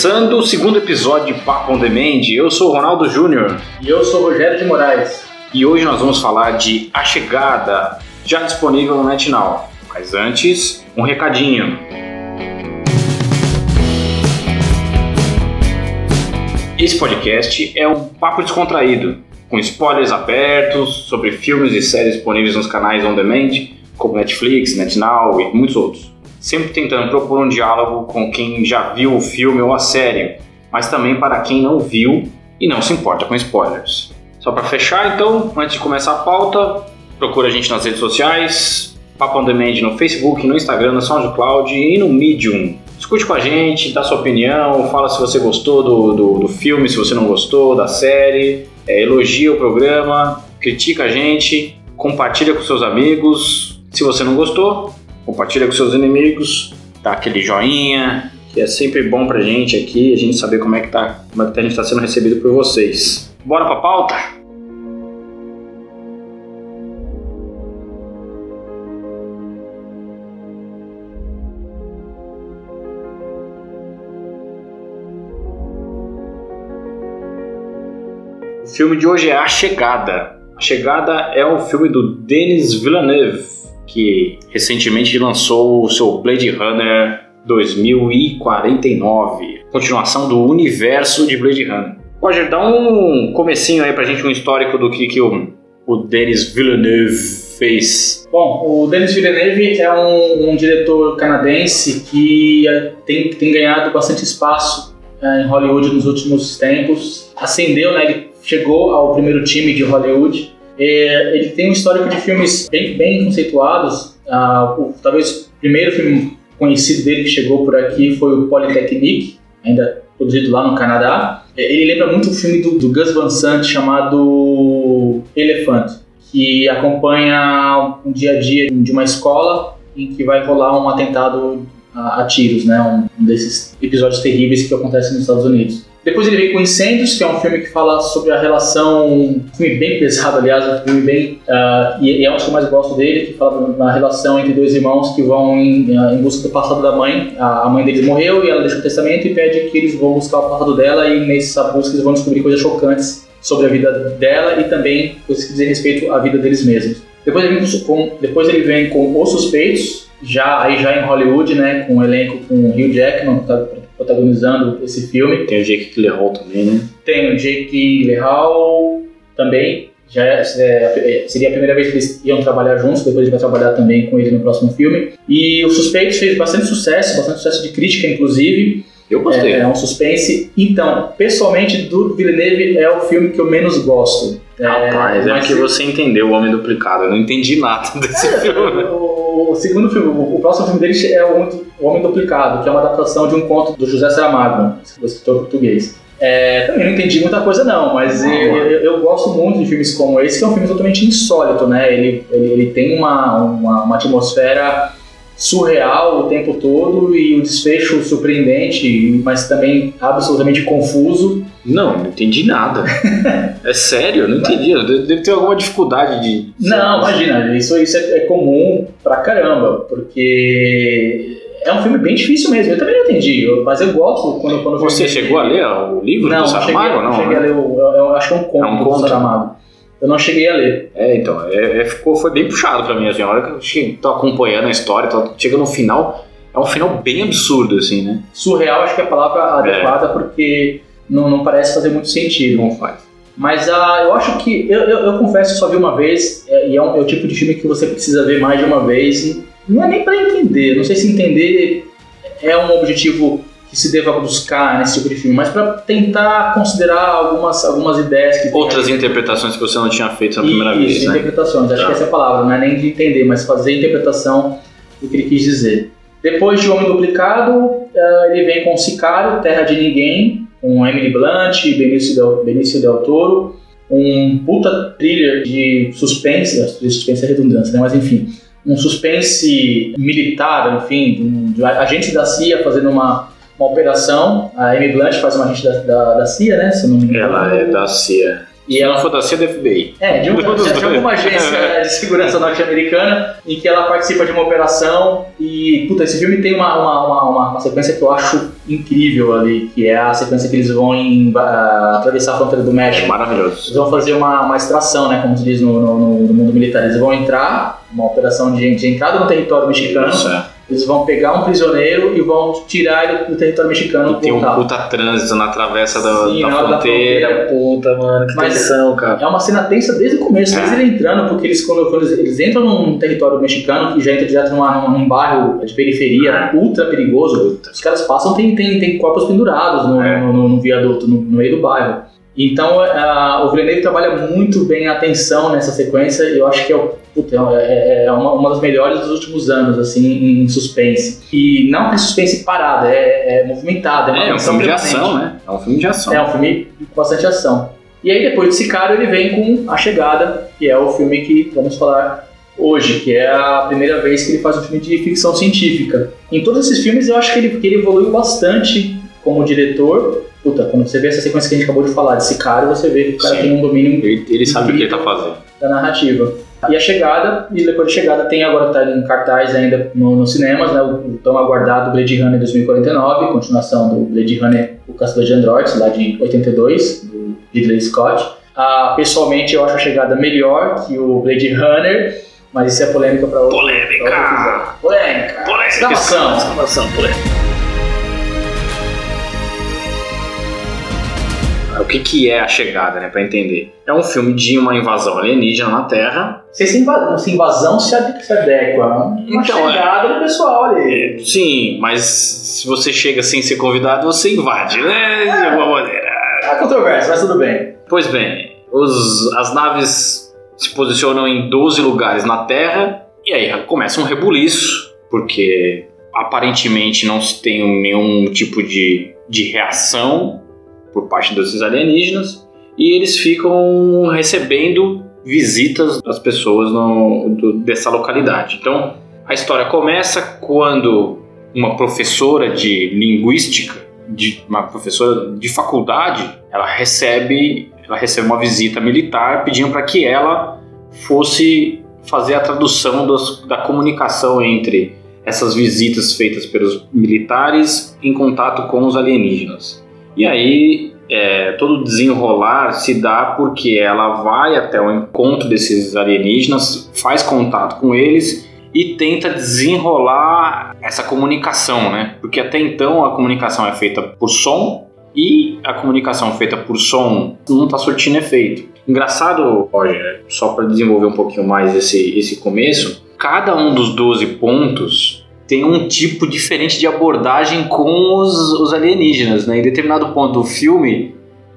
Começando o segundo episódio de Papo on Demand, eu sou o Ronaldo Júnior E eu sou o Rogério de Moraes. e hoje nós vamos falar de A Chegada, já disponível no NetNow. Mas antes, um recadinho. Esse podcast é um papo descontraído, com spoilers abertos sobre filmes e séries disponíveis nos canais on demand, como Netflix, NetNow e muitos outros. Sempre tentando propor um diálogo com quem já viu o filme ou a série, mas também para quem não viu e não se importa com spoilers. Só para fechar, então, antes de começar a pauta, procura a gente nas redes sociais, Papo On Demand no Facebook, no Instagram, no SoundCloud e no Medium. Discute com a gente, dá sua opinião, fala se você gostou do, do, do filme, se você não gostou, da série, é, elogia o programa, critica a gente, compartilha com seus amigos. Se você não gostou, compartilha com seus inimigos, dá aquele joinha, que é sempre bom pra gente aqui, a gente saber como é que, tá, como é que a gente está sendo recebido por vocês. Bora pra pauta? O filme de hoje é A Chegada. A Chegada é o filme do Denis Villeneuve, que recentemente lançou o seu Blade Runner 2049, continuação do universo de Blade Runner. Roger, dá um comecinho aí pra gente, um histórico do que, que o, o Denis Villeneuve fez. Bom, o Denis Villeneuve é um, um diretor canadense que eh, tem, tem ganhado bastante espaço eh, em Hollywood nos últimos tempos. Ascendeu, né? Ele chegou ao primeiro time de Hollywood. Eh, ele tem um histórico de filmes bem, bem conceituados. Ah, o, talvez o primeiro filme conhecido dele que chegou por aqui foi o Polytechnique, ainda produzido lá no Canadá. Eh, Ele lembra muito o filme do, do Gus Van Sant chamado Elephant, que acompanha um dia a dia de uma escola em que vai rolar um atentado a, a tiros, né? Um, um desses episódios terríveis que acontecem nos Estados Unidos. Depois ele vem com Incêndios, que é um filme que fala sobre a relação, um filme bem pesado, aliás, um filme bem. ah, e, e é um dos que eu mais gosto dele, que fala na relação entre dois irmãos que vão em, ah, em busca do passado da mãe. A, a mãe deles morreu e ela deixa um testamento e pede que eles vão buscar o passado dela, e nessa busca eles vão descobrir coisas chocantes sobre a vida dela e também coisas que dizem respeito à vida deles mesmos. Depois ele vem com, depois ele vem com Os Suspeitos, já aí já em Hollywood, né, com um elenco com o Hugh Jackman, tá protagonizando esse filme. Tem o Jake Gyllenhaal também, né? Tem o Jake Gyllenhaal também. Já é- é- seria a primeira vez que eles iam trabalhar juntos, depois ele vai trabalhar também com ele no próximo filme. E o Suspeitos fez bastante sucesso, bastante sucesso de crítica, inclusive. Eu gostei. É, é um suspense. Então, pessoalmente, do Villeneuve é o filme que eu menos gosto. Rapaz, é mas- que você entendeu o Homem Duplicado. Eu não entendi nada desse filme. O, o segundo filme, o, o próximo filme dele é o Homem- O Homem Duplicado, que é uma adaptação de um conto do José Saramago, escritor português. É, também não entendi muita coisa não, mas eu, eu- eu gosto muito de filmes como esse, que é um filme totalmente insólito, né? Ele, ele, ele tem uma, uma, uma atmosfera surreal o tempo todo e o desfecho surpreendente, mas também absolutamente confuso. Não, não entendi nada. É sério, eu não entendi. Eu de- Devo ter alguma dificuldade de. Não, imagina, isso, isso é, é comum pra caramba, porque é um filme bem difícil mesmo. Eu também não entendi, mas eu gosto quando, quando Você chegou a ler o livro Não, do não cheguei, Saramago? não cheguei a né? ler, o, eu, eu acho que é um conto, É um do conto? Saramago. Eu não cheguei a ler. É, então, é, é- ficou, foi bem puxado pra mim, assim, a hora que eu che- tô acompanhando a história, tô, chega no final, é um final bem absurdo, assim, né? Surreal acho que é a palavra adequada, porque não, não parece fazer muito sentido. Não faz. Mas ah, eu acho que, eu, eu, eu confesso, eu só vi uma vez, é, e é, um, é o tipo de filme que você precisa ver mais de uma vez, e não é nem pra entender, não sei se entender é um objetivo que se deva buscar nesse tipo de filme, mas pra tentar considerar algumas, algumas ideias que tem Outras interpretações que você não tinha feito na primeira Isso, vez, né? interpretações, acho Tá. que essa é a palavra, não é nem de entender, mas fazer a interpretação do que ele quis dizer. Depois de Homem Duplicado, eh, ele vem com Sicário, Terra de Ninguém, com Emily Blunt, Benício Del, Benício Del Toro, um puta thriller de suspense, acho que suspense é redundância, né? mas enfim, um suspense militar, enfim, um, de agentes da CIA fazendo uma, uma operação, a Emily Blunt faz uma agente da, da, da CIA, né, se eu não me engano. Ela é da CIA. E ela for da CIA, da FBI. É, de, um, de, alguma dois. agência de segurança norte-americana em que ela participa de uma operação e, puta, esse filme tem uma, uma, uma, uma- sequência que eu acho incrível ali, que é a sequência que eles vão em, ah, atravessar a fronteira do É México. maravilhoso. Eles vão fazer uma, uma extração, né, como se diz no, no, no- no mundo militar. Eles vão entrar, uma operação de, de entrada no território mexicano, Isso, é. Eles vão pegar um prisioneiro e vão tirar ele do território mexicano E tem um puta trânsito na travessa da, Sim, da hora da fronteira. Puta, mano, que Mas- tensão, cara. É uma cena tensa desde o começo, desde É. ele entrando, porque eles, quando, quando eles, eles entram num território mexicano, que já entra direto numa, numa- num bairro de periferia ultra perigoso, os caras passam, tem, tem, tem corpos pendurados no, É. no, no- no viaduto, no, no meio do bairro. Então, a- o Villeneuve trabalha muito bem a tensão nessa sequência, e eu acho que é, puta, é, é uma, uma das melhores dos últimos anos, assim, em suspense. E não é suspense parado, é, é é uma É, é um filme de ação, né? É um filme de ação. É um filme com bastante ação. E aí depois desse cara ele vem com A Chegada, que é o filme que vamos falar hoje, que é a primeira vez que ele faz um filme de ficção científica. Em todos esses filmes eu acho que ele, que ele evoluiu bastante como diretor. Puta, quando você vê essa sequência que a gente acabou de falar desse cara, você vê que o cara Sim. tem um domínio Ele, ele sabe o que ele tá fazendo. da narrativa. E a chegada, e depois da chegada tem agora tá em cartaz ainda no- nos cinemas, né, o, o tão aguardado Blade Runner 2049, continuação do Blade Runner O Caçador de Androids, lá de 82, do Ridley Scott. Ah, pessoalmente eu acho a chegada melhor que o Blade Runner, mas isso é polêmica para outro, pra outro Polêmica! Polêmica! Polêmica! Exclamação! Exclamação, polêmica. O que, que é a chegada, né? Pra entender. É um filme de uma invasão alienígena na Terra. Se essa invasão, essa invasão se ade- se adequa a uma Então, é. chegada do pessoal ali. É, sim, mas se você chega sem ser convidado, você invade, né? De alguma maneira. Há controvérsia, mas tudo bem. Pois bem, os- as naves se posicionam em 12 lugares na Terra e aí começa um rebuliço, porque aparentemente não se tem nenhum tipo de, de reação por parte desses alienígenas e eles ficam recebendo visitas das pessoas no- do- dessa localidade. Então a história começa quando uma professora de linguística, de, uma professora de faculdade, ela recebe, ela recebe uma visita militar pedindo para que ela fosse fazer a tradução dos- da comunicação entre essas visitas feitas pelos militares em contato com os alienígenas. E aí é, todo desenrolar se dá porque ela vai até o encontro desses alienígenas, faz contato com eles e tenta desenrolar essa comunicação, né? Porque até então a comunicação é feita por som e a comunicação feita por som não está surtindo efeito. Engraçado, Roger, só para desenvolver um pouquinho mais esse, esse começo, cada um dos 12 pontos tem um tipo diferente de abordagem com os, os alienígenas, né? Em determinado ponto do filme,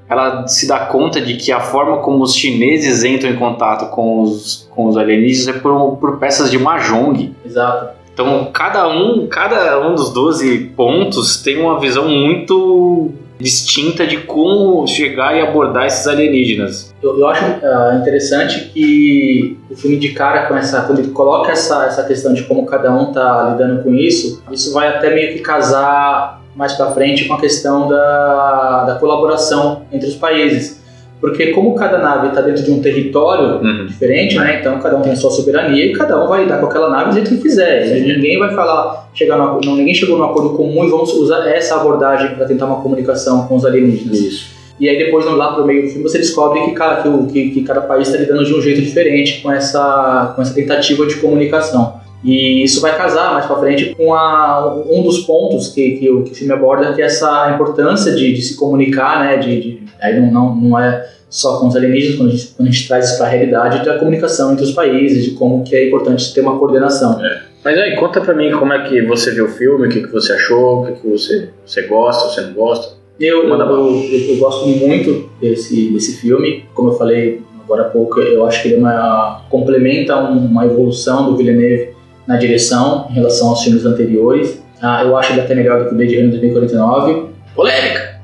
ela se dá conta de que a forma como os chineses entram em contato com os, com os alienígenas é por, por peças de mahjong. Exato. Então, cada um, cada um dos 12 pontos tem uma visão muito distinta de como chegar e abordar esses alienígenas. Eu, eu acho ah, interessante que o filme de cara com essa, quando ele coloca essa, essa questão de como cada um tá lidando com isso, isso vai até meio que casar mais para frente com a questão da, da colaboração entre os países. Porque como cada nave está dentro de um território Uhum. diferente, né? Então cada um tem a sua soberania e cada um vai lidar com aquela nave do jeito que quiser. Ninguém vai falar, chegar no, não, ninguém chegou num acordo comum e vamos usar essa abordagem para tentar uma comunicação com os alienígenas. Isso. E aí depois lá pro meio do filme você descobre que, cada- que, que- que cada país está lidando de um jeito diferente com essa, com essa tentativa de comunicação. E isso vai casar mais pra frente com a, um dos pontos que, que, o, que o filme aborda, que é essa importância de, de se comunicar, né? De, de- aí não, não, não é só com os alienígenas, quando a gente, quando a gente traz isso para a realidade, da comunicação entre os países, de como que é importante ter uma coordenação. Mas aí, conta pra mim como é que você viu o filme, o que, que você achou, o que, que você, você gosta, você não gosta. Eu, eu, eu, eu gosto muito desse, desse filme. Como eu falei agora há pouco, eu acho que ele é uma, complementa um- uma evolução do Villeneuve na direção em relação aos filmes anteriores. Ah, eu acho ele até melhor do que o Blade Runner 2049. Polêmica!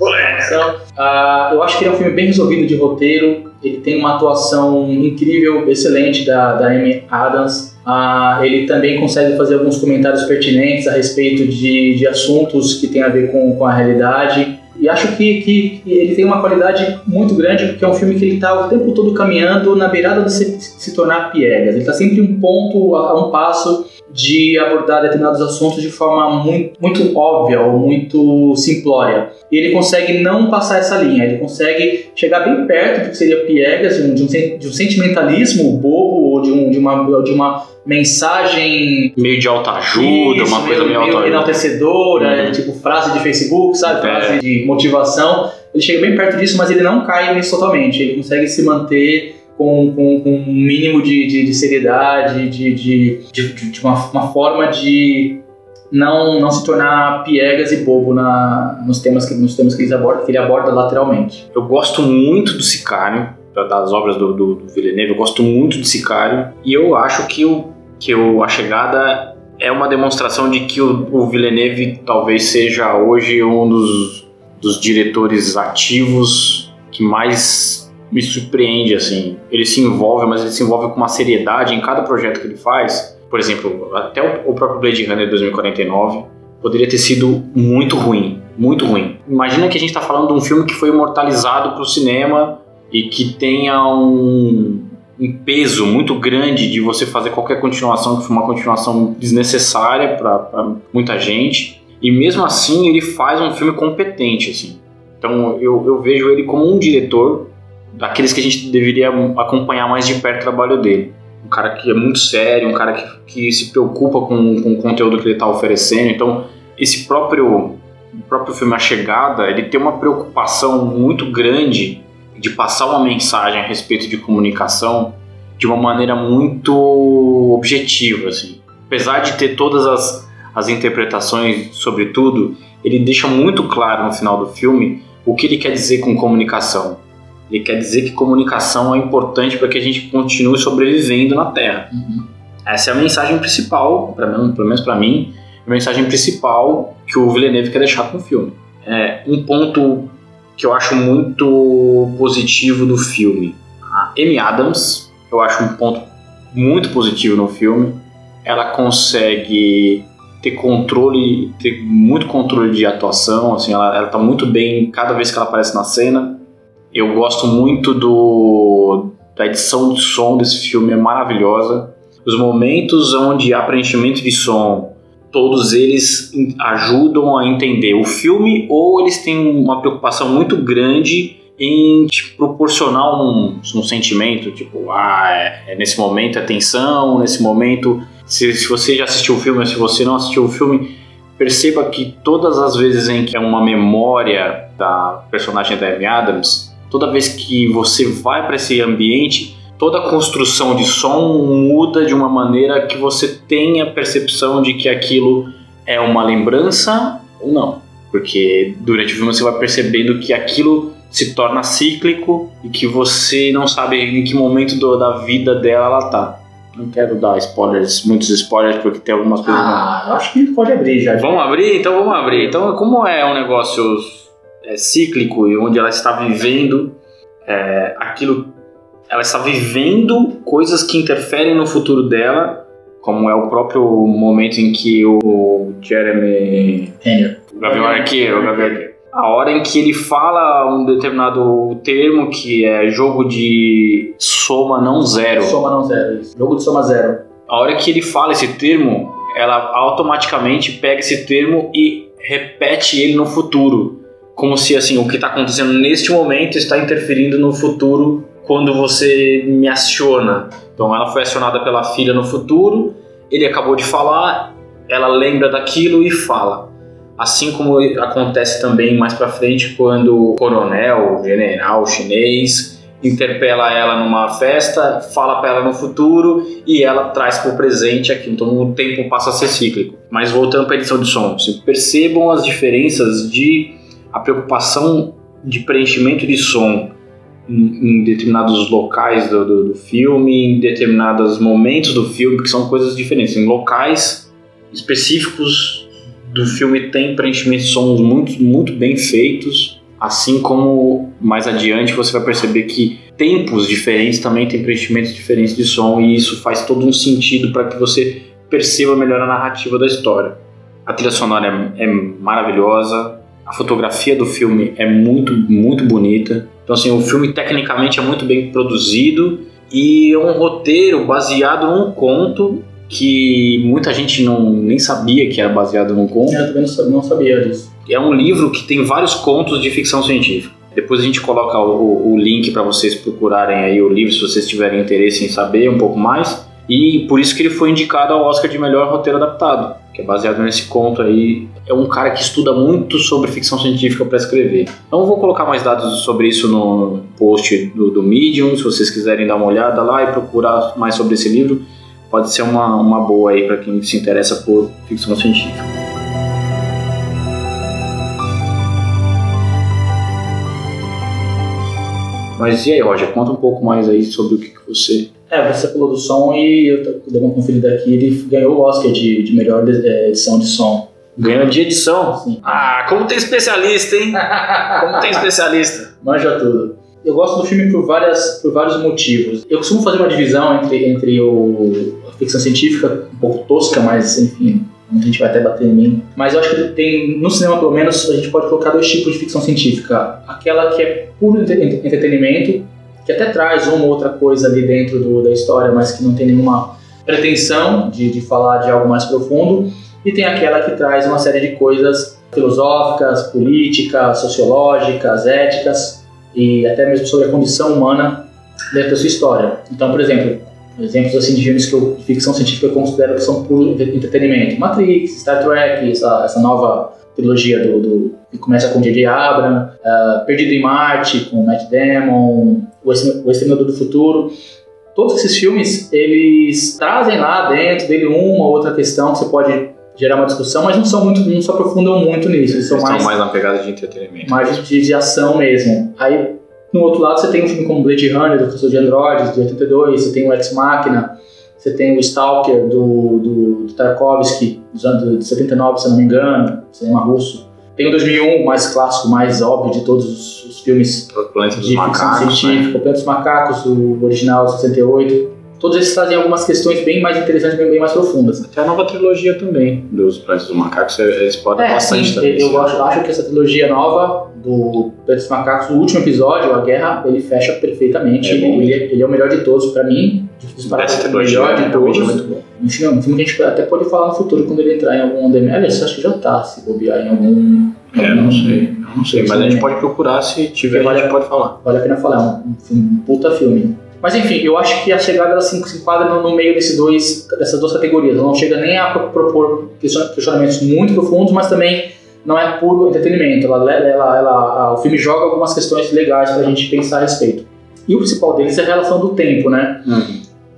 Então, ah, eu acho que ele é um filme bem resolvido de roteiro. Ele tem uma atuação incrível, excelente da, da Amy Adams. Ah, ele também consegue fazer alguns comentários pertinentes a respeito de, de assuntos que têm a ver com, com a realidade. E acho que, que, ele tem uma qualidade muito grande, porque é um filme que ele está o tempo todo caminhando na beirada de se, se tornar piegas. Ele está sempre um ponto, a um passo de abordar determinados assuntos de forma muito, muito óbvia ou muito simplória. E ele consegue não passar essa linha, ele consegue chegar bem perto do que seria piegas, de um, de um, de um sentimentalismo bobo ou de, um, de, uma, de uma mensagem. Meio de autoajuda, uma coisa meio, meio enaltecedora, uhum. tipo frase de Facebook, sabe? É. Frase de motivação. Ele chega bem perto disso, mas ele não cai nisso totalmente. Ele consegue se manter com, com, com um mínimo de, de, de seriedade, de, de, de, de uma, uma, forma de não, não se tornar piegas e bobo na, nos, temas que, nos temas que que ele aborda lateralmente. Eu gosto muito do Sicário, das obras do, do, do Villeneuve, eu gosto muito de Sicário, e eu acho que, o, que o, a chegada é uma demonstração de que o, o Villeneuve talvez seja hoje um dos, dos diretores ativos que mais me surpreende, assim. Ele se envolve, mas ele se envolve com uma seriedade em cada projeto que ele faz. Por exemplo, até o próprio Blade Runner 2049 poderia ter sido muito ruim, muito ruim. Imagina que a gente está falando de um filme que foi imortalizado para o cinema e que tenha um, um, peso muito grande de você fazer qualquer continuação que foi uma continuação desnecessária para muita gente. E mesmo assim ele faz um filme competente, assim. Então eu, eu vejo ele como um diretor daqueles que a gente deveria acompanhar mais de perto o trabalho dele. Um cara que é muito sério, um cara que, que se preocupa com, com o conteúdo que ele está oferecendo. Então, esse próprio, próprio filme A Chegada, ele tem uma preocupação muito grande de passar uma mensagem a respeito de comunicação de uma maneira muito objetiva, assim. Apesar de ter todas as, as interpretações sobre tudo, ele deixa muito claro no final do filme o que ele quer dizer com comunicação. Ele quer dizer que comunicação é importante para que a gente continue sobrevivendo na Terra. Uhum. Essa é a mensagem principal, mim, pelo menos para mim, a mensagem principal que o Villeneuve quer deixar com o filme. É um ponto que eu acho muito positivo do filme. A Amy Adams, eu acho um ponto muito positivo no filme. Ela consegue ter controle, ter muito controle de atuação, assim, ela, ela tá muito bem cada vez que ela aparece na cena. Eu gosto muito do da edição de som desse filme, é maravilhosa. Os momentos onde há preenchimento de som, todos eles ajudam a entender o filme ou eles têm uma preocupação muito grande em te proporcionar um, um sentimento, tipo, ah, é, é nesse momento é tensão, nesse momento, se, se você já assistiu o filme se você não assistiu o filme, perceba que todas as vezes em que é uma memória da personagem da Amy Adams, toda vez que você vai para esse ambiente, toda a construção de som muda de uma maneira que você tenha a percepção de que aquilo é uma lembrança ou não. Porque durante o filme você vai percebendo que aquilo se torna cíclico e que você não sabe em que momento do, da vida dela ela tá. Não quero dar spoilers, muitos spoilers, porque tem algumas coisas. Ah, eu acho que pode abrir já. Vamos abrir? Então vamos abrir. Então, como é um negócio é, cíclico e onde ela está vivendo é, aquilo, ela está vivendo coisas que interferem no futuro dela, como é o próprio momento em que o Jeremy Renner, o Gavião Arqueiro, o Gavião Arqueiro, a hora em que ele fala um determinado termo que é jogo de soma não zero. Soma não zero, isso. jogo de soma zero. A hora que ele fala esse termo, ela automaticamente pega esse termo e repete ele no futuro como se assim o que está acontecendo neste momento está interferindo no futuro quando você me aciona. Então ela foi acionada pela filha no futuro, ele acabou de falar, ela lembra daquilo e fala. Assim como acontece também mais para frente quando o coronel, o general chinês interpela ela numa festa, fala para ela no futuro e ela traz para o presente aqui. Então o tempo passa a ser cíclico. Mas voltando para a edição de som, percebam as diferenças de a preocupação de preenchimento de som em, em determinados locais do, do, do, filme, em determinados momentos do filme, que são coisas diferentes. Em locais específicos do filme tem preenchimento de sons muito, muito bem feitos, assim como mais adiante você vai perceber que tempos diferentes também tem preenchimentos diferentes de som e isso faz todo um sentido para que você perceba melhor a narrativa da história. A trilha sonora é, é maravilhosa, A fotografia do filme é muito, muito bonita. Então, assim, o filme tecnicamente é muito bem produzido e é um roteiro baseado num conto que muita gente não, nem sabia que era baseado num conto. Eu também não sabia disso. É um livro que tem vários contos de ficção científica. Depois a gente coloca o, o link para vocês procurarem aí o livro se vocês tiverem interesse em saber um pouco mais. E por isso que ele foi indicado ao Oscar de melhor roteiro adaptado, que é baseado nesse conto aí. É um cara que estuda muito sobre ficção científica para escrever. Então vou colocar mais dados sobre isso no post do, do Medium, se vocês quiserem dar uma olhada lá e procurar mais sobre esse livro. Pode ser uma, uma boa aí para quem se interessa por ficção científica. Mas e aí, Roger, conta um pouco mais aí sobre o que, que você. É, você falou do som e eu dei uma conferida aqui, ele ganhou o Oscar de, de melhor é, edição de som. Ganhou de edição? Sim. Ah, como tem especialista, hein? como tem especialista. Manja tudo. Eu gosto do filme por, várias, por vários motivos. Eu costumo fazer uma divisão entre, entre o, a ficção científica, um pouco tosca, mas enfim, a gente vai até bater em mim. Mas eu acho que tem, no cinema pelo menos, a gente pode colocar dois tipos de ficção científica. Aquela que é puro entretenimento, que até traz uma ou outra coisa ali dentro do, da história, mas que não tem nenhuma pretensão de, de falar de algo mais profundo. E tem aquela que traz uma série de coisas filosóficas, políticas, sociológicas, éticas e até mesmo sobre a condição humana dentro da sua história. Então, por exemplo, exemplos assim de filmes que eu, de ficção científica eu considero que são puro entretenimento. Matrix, Star Trek, essa, essa nova trilogia do, do que começa com J.J. Abrams, uh, Perdido em Marte com Matt Damon, O Exterminador do Futuro. Todos esses filmes, eles trazem lá dentro dele uma ou outra questão que você pode gerar uma discussão, mas não são muito, não se aprofundam muito nisso. Eles são mais, mais na pegada de entretenimento. Mais de, de ação mesmo. Aí no outro lado, você tem um filme como Blade Runner, do Professor de Androids, de 82, você tem o Ex Machina, você tem o Stalker, do, do, do Tarkovsky, dos anos de 79, se não me engano, cinema russo. Tem o 2001, o mais clássico, mais óbvio de todos os, os filmes Planeta dos de Macacos, ficção científica, né? o Planeta dos Macacos, o original, 68. Todos esses trazem algumas questões bem mais interessantes, bem, bem mais profundas. Até a nova trilogia também, dos Planetas dos Macacos, eles podem É, bastante sim, também. eu acho, acho que essa trilogia nova do dos Macacos, o último episódio, a guerra, ele fecha perfeitamente. É ele, ele é o melhor de todos pra mim. Disparado Essa o melhor de realmente é todos. muito bom. Um filme, um filme que a gente até pode falar no futuro quando ele entrar em algum DML. Aliás, acho que já tá, se bobear em algum. É, não sei, não sei, mas a gente pode procurar se tiver, a gente pode falar. Vale a pena falar, é um, um, filme, um puta filme. Mas enfim, eu acho que a chegada ela se, se enquadra no, no meio desses dois, dessas duas categorias. Ela não chega nem a pro- propor questiona- questionamentos muito profundos, mas também não é puro entretenimento. Ela, ela, ela, a- o filme joga algumas questões legais pra gente pensar a respeito. E o principal deles é a relação do tempo, né?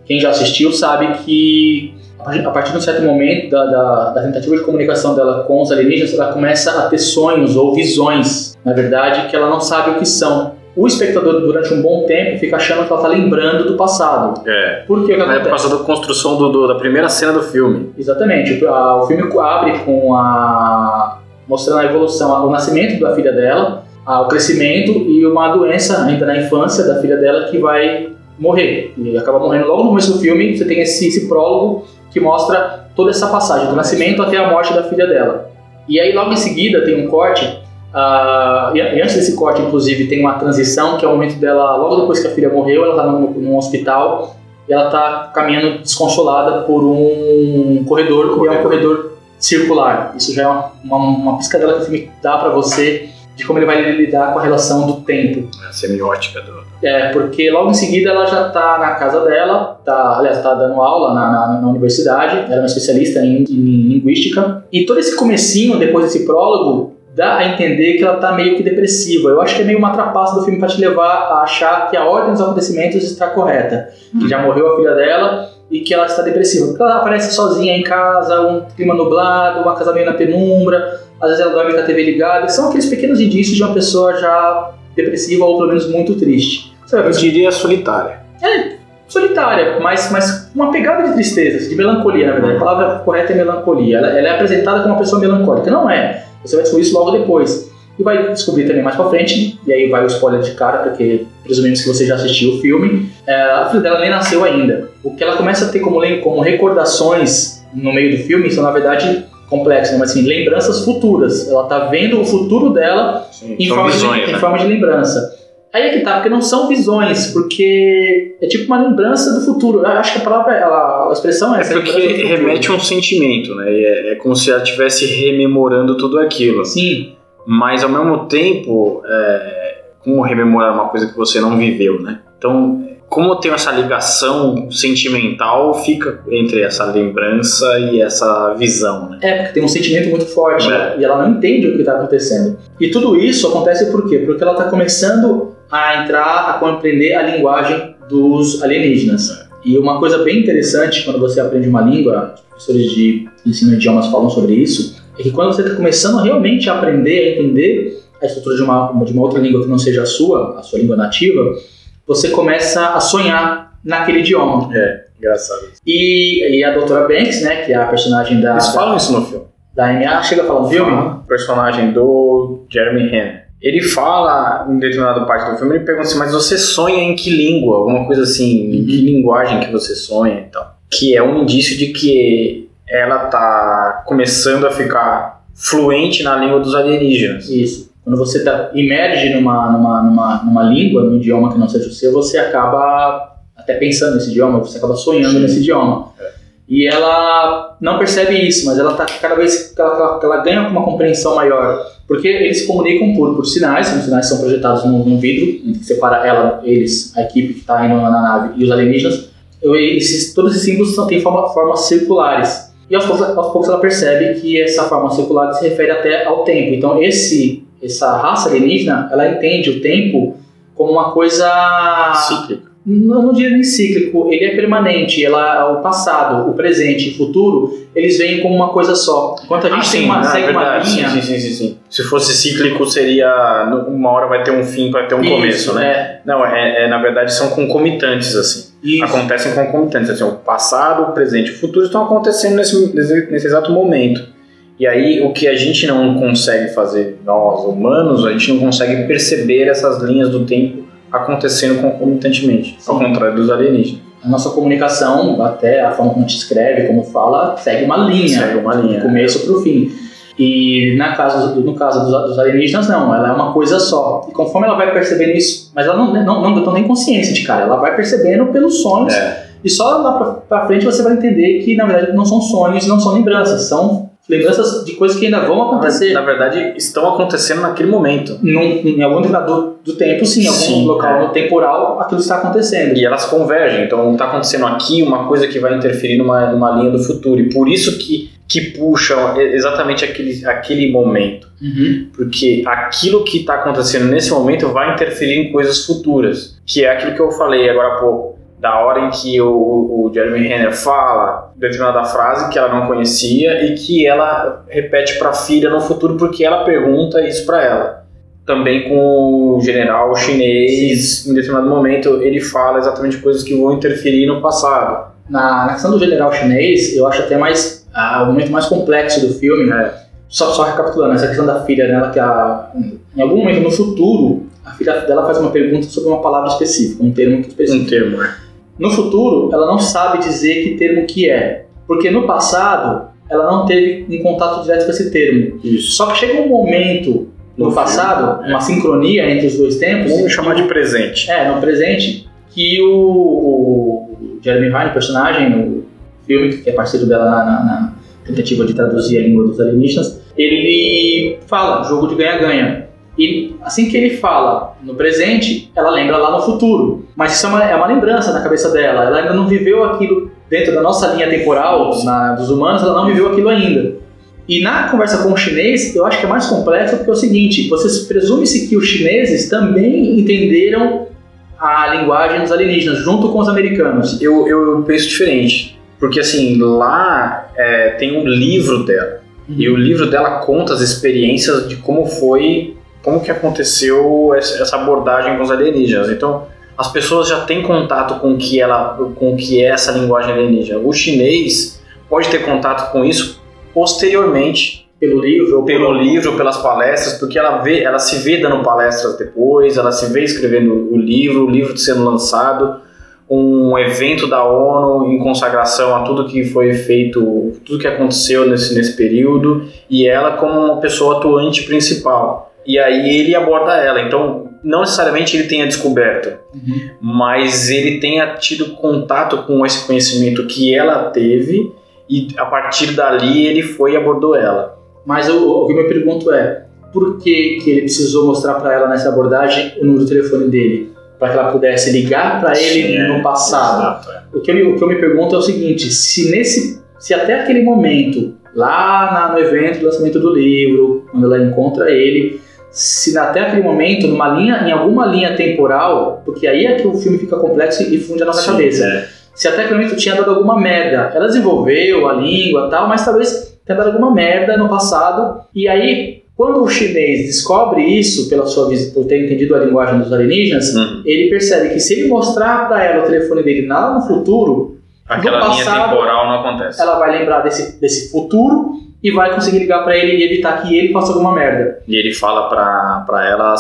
Quem já assistiu sabe que a partir- a de um certo momento da, da, da tentativa de comunicação dela com os alienígenas, ela começa a ter sonhos ou visões, na verdade, que ela não sabe o que são. O espectador, durante um bom tempo, fica achando que ela está lembrando do passado. É, Por que, que é por acontece? causa da construção do, do- da primeira cena do filme. Exatamente. O, a- o filme abre com a mostrando a evolução, o nascimento da filha dela, o crescimento e uma doença ainda na infância da filha dela que vai morrer. E acaba morrendo logo no começo do filme. Você tem esse, esse prólogo que mostra toda essa passagem do nascimento até a morte da filha dela. E aí logo em seguida tem um corte. ah, e, antes desse corte, inclusive, tem uma transição que é o momento dela, logo depois que a filha morreu, ela está num, num hospital e ela está caminhando desconsolada por um corredor, e é um corredor circular. Isso já é uma, uma, piscadela que o filme dá para você de como ele vai lidar com a relação do tempo. A semiótica do. É, porque logo em seguida ela já tá na casa dela, tá, aliás, tá dando aula na, na, na universidade, ela é uma especialista em, em linguística. E todo esse comecinho, depois desse prólogo, dá a entender que ela tá meio que depressiva. Eu acho que é meio uma trapaça do filme para te levar a achar que a ordem dos acontecimentos está correta. Que já morreu a filha dela e que ela está depressiva. Porque ela aparece sozinha em casa, um clima nublado, uma casa meio na penumbra, às vezes ela dorme com a TV ligada. São aqueles pequenos indícios de uma pessoa já depressiva ou pelo menos muito triste. Você Eu diria solitária. solitária, mas, mas uma pegada de tristeza, de melancolia, na verdade. A palavra correta é melancolia. Ela, ela é apresentada como uma pessoa melancólica. Não é. Você vai descobrir isso logo depois. E vai descobrir também mais pra frente, e aí vai o spoiler de cara, porque presumimos que você já assistiu o filme. É, a filha dela nem nasceu ainda. O que ela começa a ter como, como recordações no meio do filme são, na verdade, complexo, né? mas assim, lembranças futuras. Ela tá vendo o futuro dela Sim, em, forma, visões, de, em né? forma de lembrança. Aí é que tá, porque não são visões, porque é tipo uma lembrança do futuro. Eu acho que a palavra, ela- a expressão é É essa. porque do futuro. remete a um sentimento, né? É, é como se ela estivesse rememorando tudo aquilo. Sim, Mas ao mesmo tempo, é, como rememorar uma coisa que você não viveu, né? Então, como tem essa ligação sentimental, fica entre essa lembrança e essa visão, né? é porque tem um sentimento muito forte É. e ela não entende o que está acontecendo. E tudo isso acontece por quê? Porque ela está começando a entrar, a compreender a linguagem dos alienígenas. E uma coisa bem interessante quando você aprende uma língua, os professores de ensino de idiomas falam sobre isso, é que quando você está começando realmente a aprender, a entender a estrutura de uma, de uma outra língua que não seja a sua, a sua língua nativa, você começa a sonhar naquele idioma. Engraçado. E, e a doutora Banks, né, que é a personagem da, Eles da, falam isso no filme. da MA, chega a falar no filme? Personagem do Jeremy Renner. Ele fala, em determinada parte do filme, ele pergunta assim, mas você sonha em que língua? Alguma coisa assim, em que linguagem que você sonha e tal. Que é um indício de que ela tá começando a ficar fluente na língua dos alienígenas. Isso. Quando você tá, emerge numa, numa, numa, numa língua, num idioma que não seja o seu, você acaba até pensando nesse idioma, você acaba sonhando Sim. nesse idioma. E ela não percebe isso, mas ela tá cada vez que ela, ela- que ela ganha uma compreensão maior. Porque eles se comunicam por, por sinais, os sinais são projetados num, num vidro, que separa ela, eles, a equipe que está indo na nave e os alienígenas. Eu- Esses, todos esses símbolos têm forma, formas circulares. E aos poucos, aos poucos ela percebe que essa forma circular se refere até ao tempo. Então esse, essa raça alienígena, ela entende o tempo como uma coisa Cíclica. Não, não diria nem cíclico, ele é permanente. Ela, o passado, o presente e o futuro, eles vêm como uma coisa só. Enquanto a gente Ah, tem sim, uma, ah, segue uma linha. Sim, sim, sim, sim. Se fosse cíclico, seria. Uma hora vai ter um fim, vai ter um Isso, começo, né? é, Não, é, é, na verdade são concomitantes, assim. isso. acontecem concomitantes. Assim, o passado, o presente e o futuro estão acontecendo nesse, nesse, nesse exato momento. E aí, o que a gente não consegue fazer, nós humanos, a gente não consegue perceber essas linhas do tempo acontecendo concomitantemente, ao contrário dos alienígenas. A nossa comunicação, até a forma como a gente escreve, como fala, segue uma linha. Segue uma linha. Do começo para o fim. E na caso, no caso dos, dos alienígenas, não, ela é uma coisa só. E conforme ela vai percebendo isso, mas ela não, não, não, não tem consciência de cara, ela vai percebendo pelos sonhos É. E só lá pra, pra frente você vai entender que, na verdade, não são sonhos, não são lembranças. São lembranças de coisas que ainda vão acontecer. Na verdade, estão acontecendo naquele momento. Num, em algum determinado do tempo, sim, em algum Sim, local é. temporal, aquilo está acontecendo. E elas convergem. Então, está acontecendo aqui uma coisa que vai interferir numa, numa linha do futuro. E por isso que, que puxa exatamente aquele, aquele momento. Uhum. porque aquilo que está acontecendo nesse momento vai interferir em coisas futuras, que é aquilo que eu falei agora há pouco, da hora em que o, o Jeremy Renner fala determinada frase que ela não conhecia e que ela repete para a filha no futuro porque ela pergunta isso para ela. Também com o general chinês, em determinado momento, ele fala exatamente coisas que vão interferir no passado. Na, na questão do general chinês, eu acho até mais ah, o momento mais complexo do filme. É. Só, só recapitulando, essa questão da filha dela, que a, em algum momento no futuro, a filha dela faz uma pergunta sobre uma palavra específica, um termo específico. Um termo, né? No futuro, ela não sabe dizer que termo que é, porque no passado ela não teve um contato direto com esse termo. Isso. Só que chega um momento no, No passado, filme, é. uma sincronia entre os dois tempos. Vamos chamar de presente. É, no presente, que o, o Jeremy Ryan, o personagem, no filme, que é parceiro dela na, na- na tentativa de traduzir a língua dos alienígenas, ele fala jogo de ganha-ganha. E assim que ele fala no presente, ela lembra lá no futuro. Mas isso é uma, é uma lembrança na cabeça dela. Ela ainda não viveu aquilo dentro da nossa linha temporal na- dos humanos, ela não viveu aquilo ainda. E na conversa com o chinês, eu acho que é mais complexo porque é o seguinte: você presume-se que os chineses também entenderam a linguagem dos alienígenas, junto com os americanos. Eu, eu, eu penso diferente. Porque assim, lá é, tem um livro dela. E o livro dela conta as experiências de como foi, como que aconteceu essa abordagem com os alienígenas. Então, as pessoas já têm contato com que ela, com que é essa linguagem alienígena. O chinês pode ter contato com isso posteriormente, Pelo livro pelo livro, pelas palestras, porque ela vê, ela se vê dando palestras depois, ela se vê escrevendo o livro, o livro sendo lançado. um evento da ONU em consagração a tudo que foi feito, tudo que aconteceu nesse, nesse período, e ela como uma pessoa atuante principal. E aí ele aborda ela. Então, não necessariamente ele tenha descoberto, uhum. mas ele tenha tido contato com esse conhecimento que ela teve e a partir dali ele foi e abordou ela. Mas o, o que eu me pergunto é, por que, que ele precisou mostrar para ela nessa abordagem o número do telefone dele? Para que ela pudesse ligar para ele Sim, no é. passado. É. o, que eu, o que eu me pergunto é o seguinte: se, nesse, se até aquele momento, lá na, no evento do lançamento do livro, quando ela encontra ele, se até aquele momento, numa linha, em alguma linha temporal, porque aí é que o filme fica complexo e funde a nossa Sim, cabeça. É. Se até aquele momento tinha dado alguma merda, ela desenvolveu a língua tal, mas talvez tenha dado alguma merda no passado, e aí quando o chinês descobre isso, pela sua por ter entendido a linguagem dos alienígenas, uhum. ele percebe que se ele mostrar para ela o telefone dele lá no futuro, aquela passado, linha temporal não acontece. Ela vai lembrar desse, desse futuro e vai conseguir ligar para ele e evitar que ele faça alguma merda. E ele fala pra, pra ela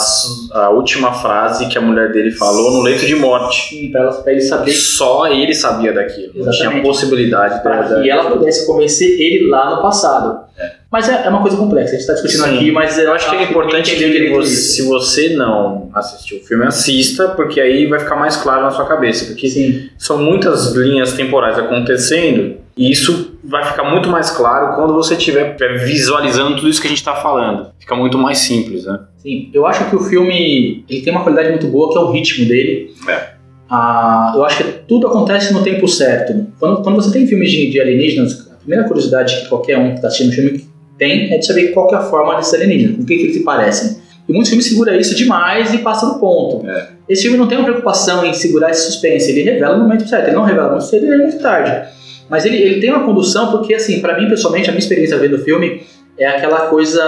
a última frase que a mulher dele falou no leito de morte. Sim, pra, ela, pra ele saber. Só ele sabia daquilo. Exatamente. Não tinha possibilidade para que ela pudesse convencer ele lá no passado. É. Mas é, é, uma coisa complexa, a gente está discutindo Sim. aqui, mas eu acho que é importante que você, se você não assistiu o filme, assista, porque aí vai ficar mais claro na sua cabeça. Porque Sim. são muitas linhas temporais acontecendo e isso vai ficar muito mais claro quando você estiver visualizando tudo isso que a gente está falando. Fica muito mais simples, né? Sim, eu acho que o filme ele tem uma qualidade muito boa, que é o ritmo dele. É. Ah, eu acho que tudo acontece no tempo certo. Quando, quando você tem filmes de, de alienígenas, a primeira curiosidade que qualquer um que está assistindo o filme tem é de saber qual é a forma desses alienígenas, com o que, que eles se parecem. E muitos filmes segura isso demais e passa do ponto. É. Esse filme não tem uma preocupação em segurar esse suspense, ele revela no momento certo, ele não revela muito cedo e nem muito tarde. Mas ele, ele tem uma condução porque, assim, para mim, pessoalmente, a minha experiência vendo o filme é aquela coisa,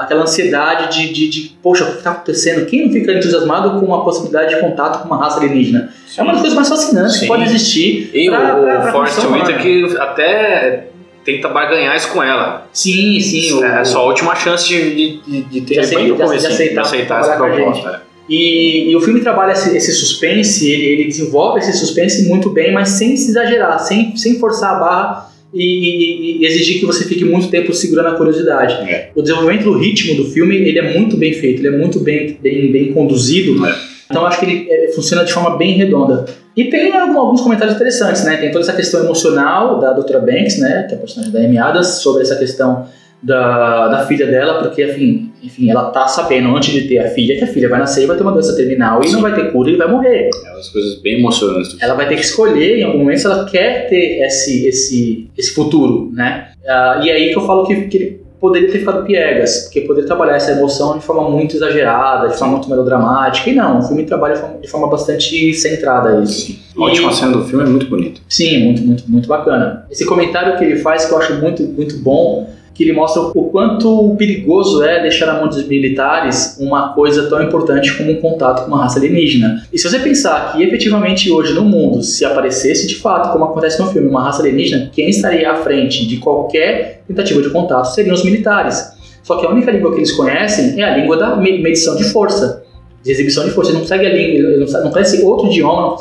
aquela ansiedade de, de, de poxa, o que está acontecendo? Quem não fica entusiasmado com uma possibilidade de contato com uma raça alienígena? Sim. É uma das coisas mais fascinantes Sim. que pode existir. E pra, o, pra, pra Forrest Whitaker até tenta barganhar isso com ela. Sim, sim. É o, a sua última chance de, de, de ter de, aceita, de, de, aceitar, de aceitar essa proposta. E, e, o filme trabalha esse, esse suspense, ele, ele, desenvolve esse suspense muito bem, mas sem se exagerar, sem, sem forçar a barra e, e, e exigir que você fique muito tempo segurando a curiosidade. É. O desenvolvimento do ritmo do filme ele é muito bem feito, ele é muito bem, bem, bem conduzido. É. Então acho que ele é, funciona de forma bem redonda. E tem alguns comentários interessantes, né? Tem toda essa questão emocional da Dra. Banks, né? Que é a personagem da Amy Adams, sobre essa questão da, da filha dela, porque, enfim, enfim, ela tá sabendo antes de ter a filha que a filha vai nascer e vai ter uma doença terminal e Sim. não vai ter cura e vai morrer. É umas coisas bem emocionantes. Ela vai ter que escolher em algum momento se ela quer ter esse, esse, esse futuro, né? Uh, e aí que eu falo que, que ele poderia ter ficado piegas, porque poderia trabalhar essa emoção de forma muito exagerada, de forma muito melodramática, e não, o filme trabalha de forma, de forma bastante centrada isso. Sim. A última cena do filme é muito bonita. Sim, muito, muito, muito bacana. Esse comentário que ele faz que eu acho muito, muito bom que ele mostra o quanto perigoso é deixar na mão dos militares uma coisa tão importante como um contato com uma raça alienígena. E se você pensar que efetivamente hoje no mundo, se aparecesse de fato, como acontece no filme, uma raça alienígena, quem estaria à frente de qualquer tentativa de contato seriam os militares. Só que a única língua que eles conhecem é a língua da medição de força, de exibição de força. Eles não conseguem a língua, não conhecem outro idioma,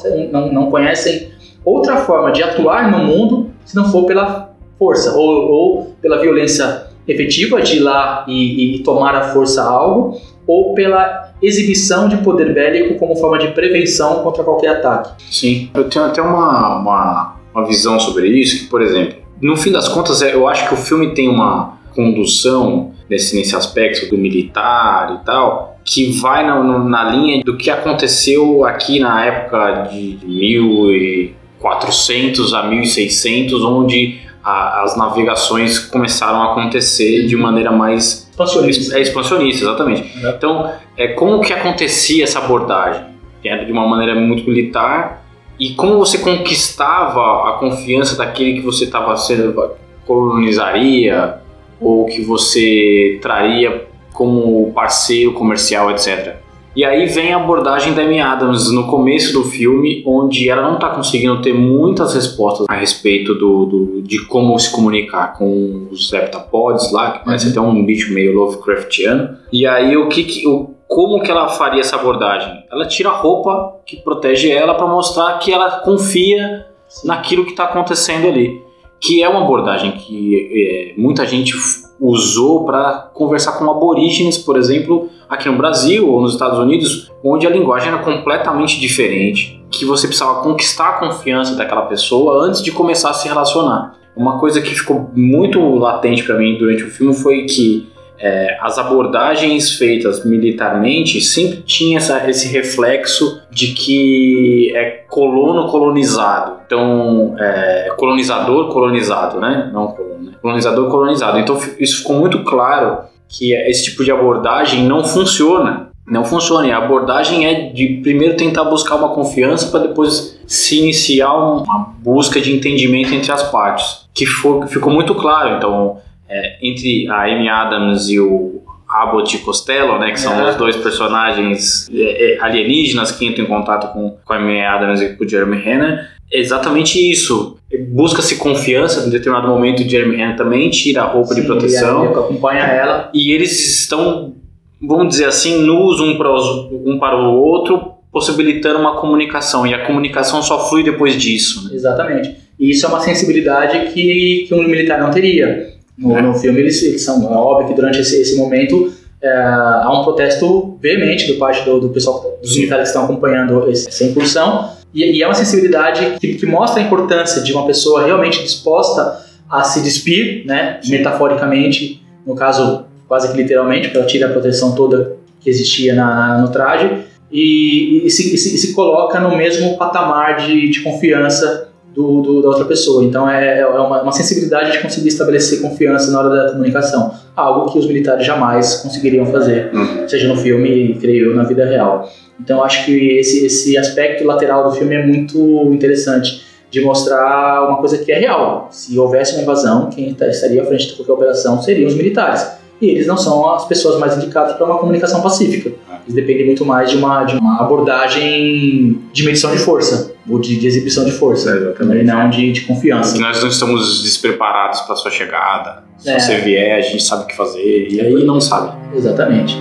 não conhecem outra forma de atuar no mundo se não for pela força, ou, ou pela violência efetiva de ir lá e, e, tomar a força algo, ou pela exibição de poder bélico como forma de prevenção contra qualquer ataque. Sim, eu tenho até uma, uma, uma visão sobre isso, que, por exemplo, no fim das contas, é, eu acho que o filme tem uma condução nesse, nesse aspecto do militar e tal, que vai na, na linha do que aconteceu aqui na época de 1400 a 1600, onde a, as navegações começaram a acontecer de maneira mais expansionista. É expansionista, exatamente. Uhum. Então, é como que acontecia essa abordagem? Era de uma maneira muito militar e como você conquistava a confiança daquele que você estava sendo colonizaria ou que você traria como parceiro comercial, etc. E aí vem a abordagem da Amy Adams no começo do filme, onde ela não está conseguindo ter muitas respostas a respeito do, do, de como se comunicar com os heptapods lá, que parece uhum. até um bicho meio Lovecraftiano. E aí o que, que o, como que ela faria essa abordagem? Ela tira a roupa que protege ela para mostrar que ela confia naquilo que está acontecendo ali. Que é uma abordagem que é, muita gente usou para conversar com aborígenes, por exemplo, aqui no Brasil ou nos Estados Unidos, onde a linguagem era completamente diferente, que você precisava conquistar a confiança daquela pessoa antes de começar a se relacionar. Uma coisa que ficou muito latente para mim durante o filme foi que é, as abordagens feitas militarmente sempre tinha essa, esse reflexo de que é colono colonizado. Então, é, colonizador colonizado, né? Não colono, né? Colonizador colonizado. Então, isso ficou muito claro que esse tipo de abordagem não funciona. Não funciona. E a abordagem é de primeiro tentar buscar uma confiança para depois se iniciar uma busca de entendimento entre as partes. Que foi, ficou muito claro. Então, é, entre a Amy Adams e o Abbott e Costello, né, que são é. os dois personagens é, é, alienígenas que entram em contato com, com a Amy Adams e com o Jeremy Renner, é exatamente isso. Busca-se confiança, em determinado momento o Jeremy Renner também tira a roupa Sim, de proteção. E acompanha ela. E eles estão, vamos dizer assim, nus um para, os, um para o outro, possibilitando uma comunicação. E a comunicação só flui depois disso. Né? Exatamente. E isso é uma sensibilidade que, que um militar não teria no, no filme eles, eles, são, é óbvio que durante esse, esse momento é, há um protesto veemente do parte do, do pessoal, dos militares que estão acompanhando esse, essa incursão, e, e, é uma sensibilidade que, que, mostra a importância de uma pessoa realmente disposta a se despir, né, metaforicamente, no caso quase que literalmente, porque ela tira a proteção toda que existia na, no traje, e, e, se, e, se, se, coloca no mesmo patamar de, de confiança do, do, da outra pessoa. Então é, é uma, uma, sensibilidade de conseguir estabelecer confiança na hora da comunicação. Algo que os militares jamais conseguiriam fazer, uhum. seja no filme, creio eu, na vida real. Então acho que esse, esse aspecto lateral do filme é muito interessante de mostrar uma coisa que é real. Se houvesse uma invasão, quem tá, estaria à frente de qualquer operação seriam os militares. E eles não são as pessoas mais indicadas para uma comunicação pacífica. Eles dependem muito mais de uma, de uma abordagem de medição de força, ou de, de exibição de força, é, não de, de confiança. nós não estamos despreparados para sua chegada. Se é. você vier, a gente sabe o que fazer, e aí não sabe. Exatamente.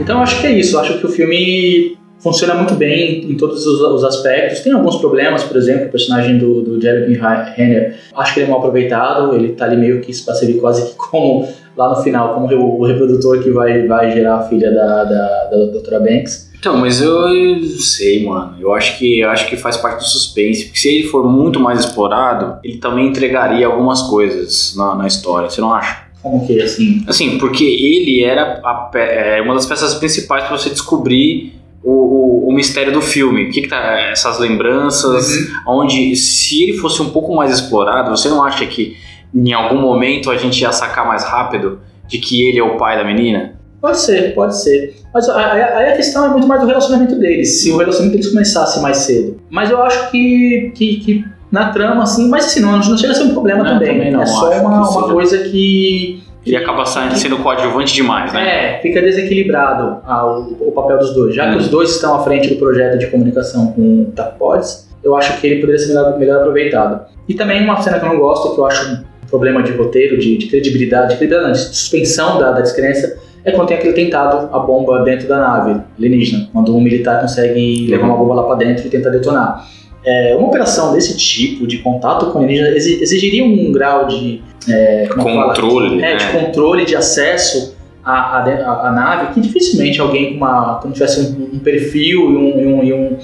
Então acho que é isso. Acho que o filme funciona muito bem em todos os, os, aspectos. Tem alguns problemas, por exemplo, o personagem do, do Jeremy Renner, acho que ele é mal aproveitado, ele tá ali meio que para servir quase que como, lá no final, como o, reprodutor que vai, vai gerar a filha da, da, da doutora Banks. Então, mas eu sei, mano. Eu acho que eu acho que faz parte do suspense. Porque se ele for muito mais explorado, ele também entregaria algumas coisas na, na história. Você não acha? Como que assim? Assim, porque ele era a, é, uma das peças principais para você descobrir o, o, o, mistério do filme. O que, que tá essas lembranças, uhum. onde se ele fosse um pouco mais explorado, você não acha que em algum momento a gente ia sacar mais rápido de que ele é o pai da menina? Pode ser, pode ser. Mas aí a, a, questão é muito mais do relacionamento deles, se o relacionamento deles começasse mais cedo. Mas eu acho que, que, que na trama, assim, mas assim, não, não chega a ser um problema não, também. também não, é só uma, uma coisa que ele acaba sendo coadjuvante demais, né? É, fica desequilibrado ah, o, o, papel dos dois. Já hum. que os dois estão à frente do projeto de comunicação com o TAPODs, eu acho que ele poderia ser melhor, melhor aproveitado. E também uma cena que eu não gosto, que eu acho um problema de roteiro, de, de credibilidade, de, credibilidade, de suspensão da, da descrença, é quando tem aquele tentado, a bomba dentro da nave alienígena, quando um militar consegue levar uma bomba lá para dentro e tentar detonar. É, uma operação desse tipo, de contato com alienígena, exigiria um grau de é, controle, é, de controle de acesso à, nave que dificilmente alguém com uma, que não tivesse um, um perfil e um, e um,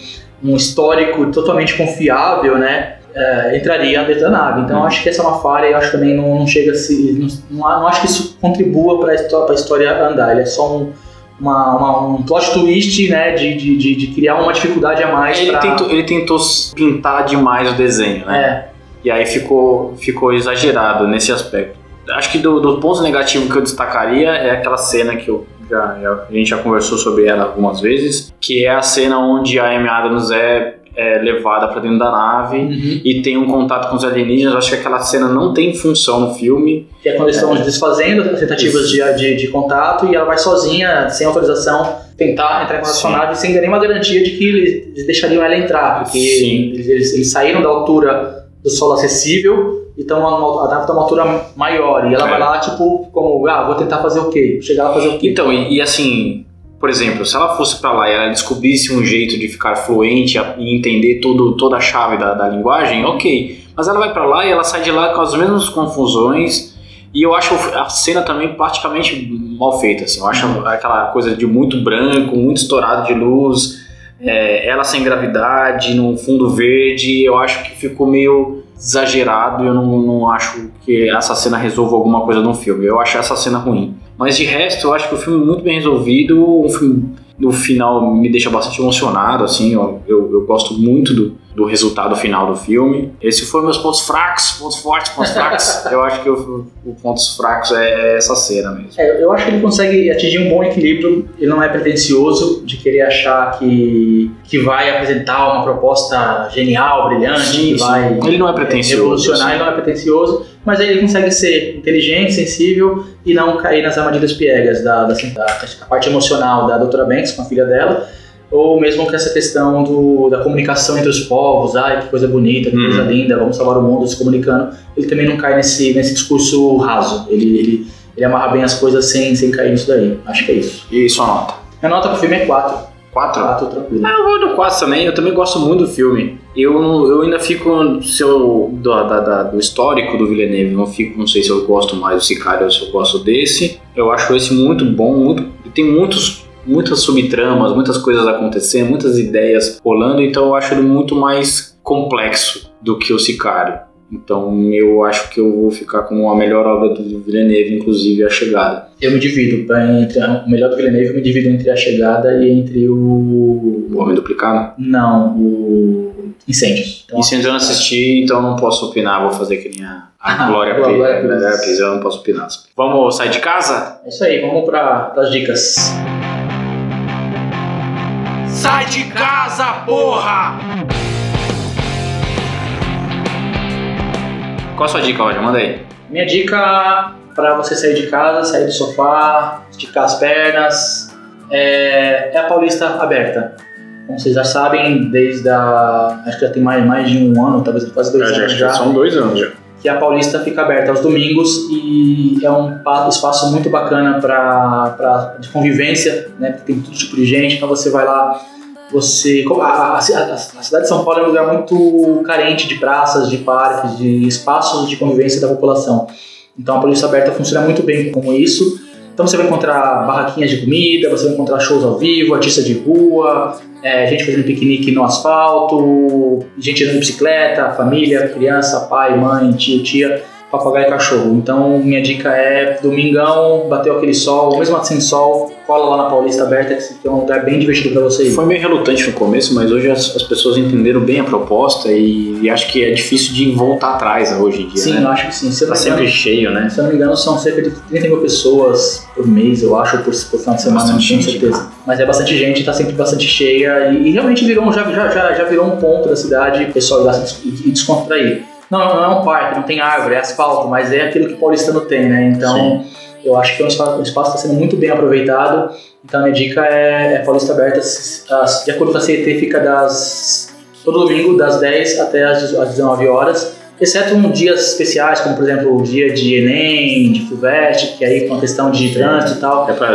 um, histórico totalmente confiável, né, é, entraria dentro da nave. Então, acho que essa é uma falha e acho também não, não chega a se, não, não, acho que isso contribua para a história andar. Ele é só um uma, uma, um plot twist, né, de, de, de, criar uma dificuldade a mais. Ele, pra... tentou, ele tentou pintar demais o desenho, né? É. E aí ficou, ficou exagerado nesse aspecto. Acho que do, do ponto negativo que eu destacaria é aquela cena que eu já, a gente já conversou sobre ela algumas vezes, que é a cena onde a Amy Adams é é, levada para dentro da nave uhum. e tem um contato com os alienígenas. Acho que aquela cena não tem função no filme. Que é quando eles estão é. desfazendo as tentativas de, de, de, contato e ela vai sozinha, sem autorização, tentar entrar em contato com a nave sem nenhuma garantia de que eles deixariam ela entrar, porque eles, eles, eles, saíram da altura do solo acessível, então uma, adapta a uma altura maior. E ela É. vai lá, tipo, como, ah, vou tentar fazer o quê? Chegar lá fazer o quê? Então, e, e assim, por exemplo, se ela fosse pra lá e ela descobrisse um jeito de ficar fluente e entender todo, toda a chave da, da linguagem, ok. Mas ela vai pra lá e ela sai de lá com as mesmas confusões. E eu acho a cena também praticamente mal feita. Assim. Eu acho aquela coisa de muito branco, muito estourado de luz, é, ela sem gravidade, num fundo verde. Eu acho que ficou meio exagerado. Eu não, não acho que essa cena resolva alguma coisa no filme. Eu acho essa cena ruim. Mas de resto, eu acho que o filme é muito bem resolvido. Um filme, no final me deixa bastante emocionado, assim. Eu, eu, eu gosto muito do, do resultado final do filme. Esses foram meus pontos fracos, pontos fortes, pontos fracos. eu acho que o, o pontos fracos é, é essa cena mesmo. É, eu acho que ele consegue atingir um bom equilíbrio. Ele não é pretencioso de querer achar que, que vai apresentar uma proposta genial, brilhante, que vai Ele não é pretencioso. revolucionar, ele não é pretencioso, mas ele consegue ser inteligente, sensível e não cair nas armadilhas piegas da, da, da- da parte emocional da doutora Banks com a filha dela, ou mesmo com essa questão do, da comunicação entre os povos, ai que coisa bonita, que Uhum. coisa linda, vamos salvar o mundo se comunicando. Ele também não cai nesse, nesse discurso raso, ele, ele, ele amarra bem as coisas sem, sem cair nisso daí. Acho que é isso. E sua nota? Minha nota pro filme é 4. Quatro? 4 tranquilo. Ah, eu vou no 4 também, eu também gosto muito do filme. Eu, eu ainda fico se eu, do, da- da- do histórico do Villeneuve, não fico, não sei se eu gosto mais do Sicário ou se eu gosto desse. Eu acho esse muito bom, muito, tem muitos, muitas subtramas, muitas coisas acontecendo, muitas ideias rolando, então eu acho ele muito mais complexo do que o Sicário. Então eu acho que eu vou ficar com a melhor obra do Villeneuve, inclusive A Chegada. Eu me divido, pra- entre, o melhor do Villeneuve eu me divido entre A Chegada e entre o... O Homem Duplicado? Não, o Incêndios. Então, se eu não assisti, então não posso opinar, vou fazer que nem a, a Ah, Glória. Glória Pires, eu não posso opinar. Vamos sair de casa? é isso aí, vamos para as dicas. Sai de casa, porra! Qual a sua dica, Roger? Manda aí. Minha dica para você sair de casa, sair do sofá, esticar as pernas, é, é a Paulista aberta. Como vocês já sabem, desde a. Acho que já tem mais, mais de um ano, talvez quase dois anos já. dois anos já. que a Paulista fica aberta aos domingos e é um pa- espaço muito bacana para de convivência, né? Tem todo tipo de gente, então você vai lá, você a, a- a- cidade de São Paulo é um lugar muito carente de praças, de parques, de espaços de convivência da população. Então a Paulista aberta funciona muito bem como isso. Então você vai encontrar barraquinhas de comida, você vai encontrar shows ao vivo, artistas de rua, é, gente fazendo piquenique no asfalto, gente andando de bicicleta, família, criança, pai, mãe, tio, tia, papagaio e cachorro. Então, minha dica é domingão, bateu aquele sol, mesmo sem sol, cola lá na Paulista Aberta, que é um lugar bem divertido para você ir. Foi meio relutante no começo, mas hoje as, as pessoas entenderam bem a proposta e, e acho que é difícil de voltar atrás hoje em dia, Sim, eu né? acho que sim. Se eu, Tá sempre engano, cheio, né? se eu não me engano, são cerca de 30 mil pessoas por mês, eu acho, por, por final de semana, não tenho certeza. Mas é bastante gente, tá sempre bastante cheia e, e realmente virou, já, já, já, já virou um ponto da cidade, o pessoal ir lá e descontrair. Não, não é um parque, não tem árvore, é asfalto, mas é aquilo que o paulistano tem, né? Então, eu acho que o espaço o espaço está sendo muito bem aproveitado. Então, a minha dica é, é Paulista Aberta. De acordo com a CET, fica das, todo domingo, das 10 até as 19 horas. Exceto em dias especiais, como por exemplo o dia de Enem, de FUVEST, que aí com a questão de trânsito e tal, É pra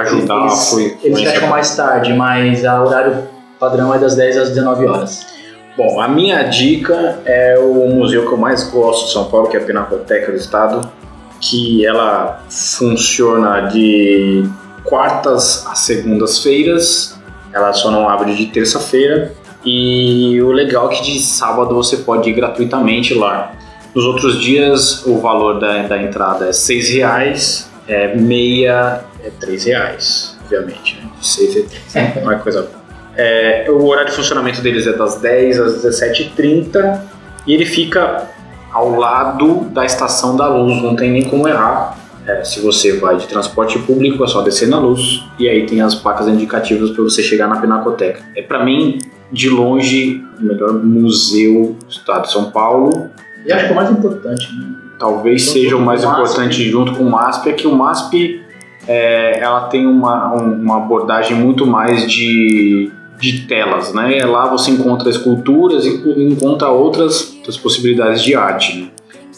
ajudar eles, fui- eles fecham mais tarde, mas o horário padrão é das 10 às 19 horas. Bom, a minha dica é o museu que eu mais gosto de São Paulo, que é a Pinacoteca do Estado, que ela funciona de quartas a segundas-feiras, ela só não abre de terça-feira, e o legal é que de sábado você pode ir gratuitamente lá. Nos outros dias o valor da, da entrada é seis reais, é meia é três reais, obviamente, né? Seis é três, é coisa é, o horário de funcionamento deles é das 10 às 17h30 e ele fica ao lado da Estação da Luz, não tem nem como errar. É, se você vai de transporte público, é só descer na luz e aí tem as placas indicativas para você chegar na Pinacoteca. É para mim, de longe, o melhor museu do estado de São Paulo. E acho que é o mais importante, né? Talvez seja o mais importante junto com o MASP, é que o MASP é, ela tem uma, um- uma abordagem muito mais de, de telas, né? Lá você encontra esculturas e encontra outras, outras possibilidades de arte. Né?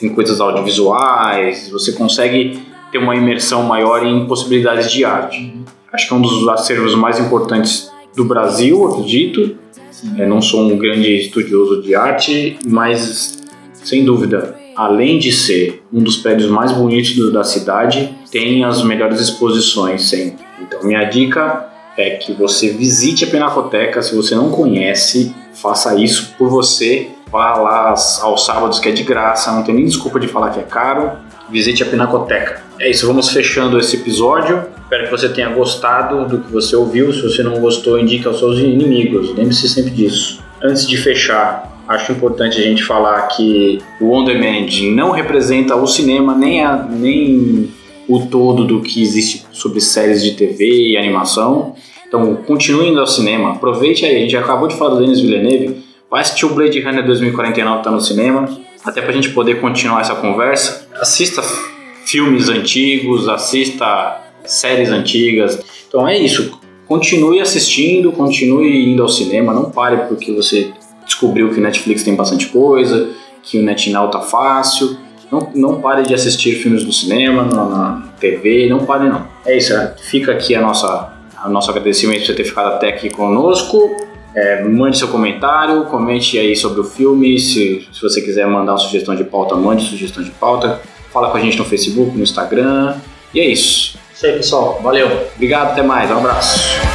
Tem coisas audiovisuais, você consegue ter uma imersão maior em possibilidades de arte. Acho que é um dos acervos mais importantes do Brasil, acredito. Eu não sou um grande estudioso de arte, mas sem dúvida, além de ser um dos prédios mais bonitos da cidade, tem as melhores exposições sempre. Então, minha dica é que você visite a Pinacoteca. Se você não conhece, faça isso por você. Vá lá aos sábados, que é de graça, não tem nem desculpa de falar que é caro. Visite a Pinacoteca. É isso, vamos fechando esse episódio. Espero que você tenha gostado do que você ouviu. Se você não gostou, indique aos seus inimigos. Lembre-se sempre disso. Antes de fechar, acho importante a gente falar que o On Demand não representa o cinema nem, a, nem o todo do que existe sobre séries de TV e animação. Então, continue indo ao cinema, aproveite aí. A gente acabou de falar do Denis Villeneuve, vai assistir o Blade Runner 2049 que tá no cinema, até pra gente poder continuar essa conversa. Assista filmes antigos, assista séries antigas. Então é isso. Continue assistindo, continue indo ao cinema, não pare porque você descobriu que o Netflix tem bastante coisa, que o NetNow tá fácil. Não, não pare de assistir filmes no cinema, na, na TV, não pare não. É isso, é. fica aqui a nossa, a nosso agradecimento por você ter ficado até aqui conosco. É, mande seu comentário, comente aí sobre o filme. Se, se você quiser mandar uma sugestão de pauta, mande sugestão de pauta. Fala com a gente no Facebook, no Instagram. E é isso. Isso aí, pessoal. Valeu. Obrigado, até mais. Um abraço.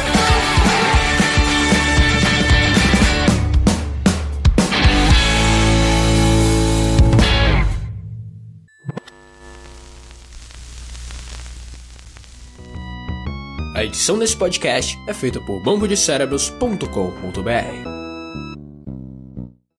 A edição desse podcast é feita por bambodecerebros.com.br.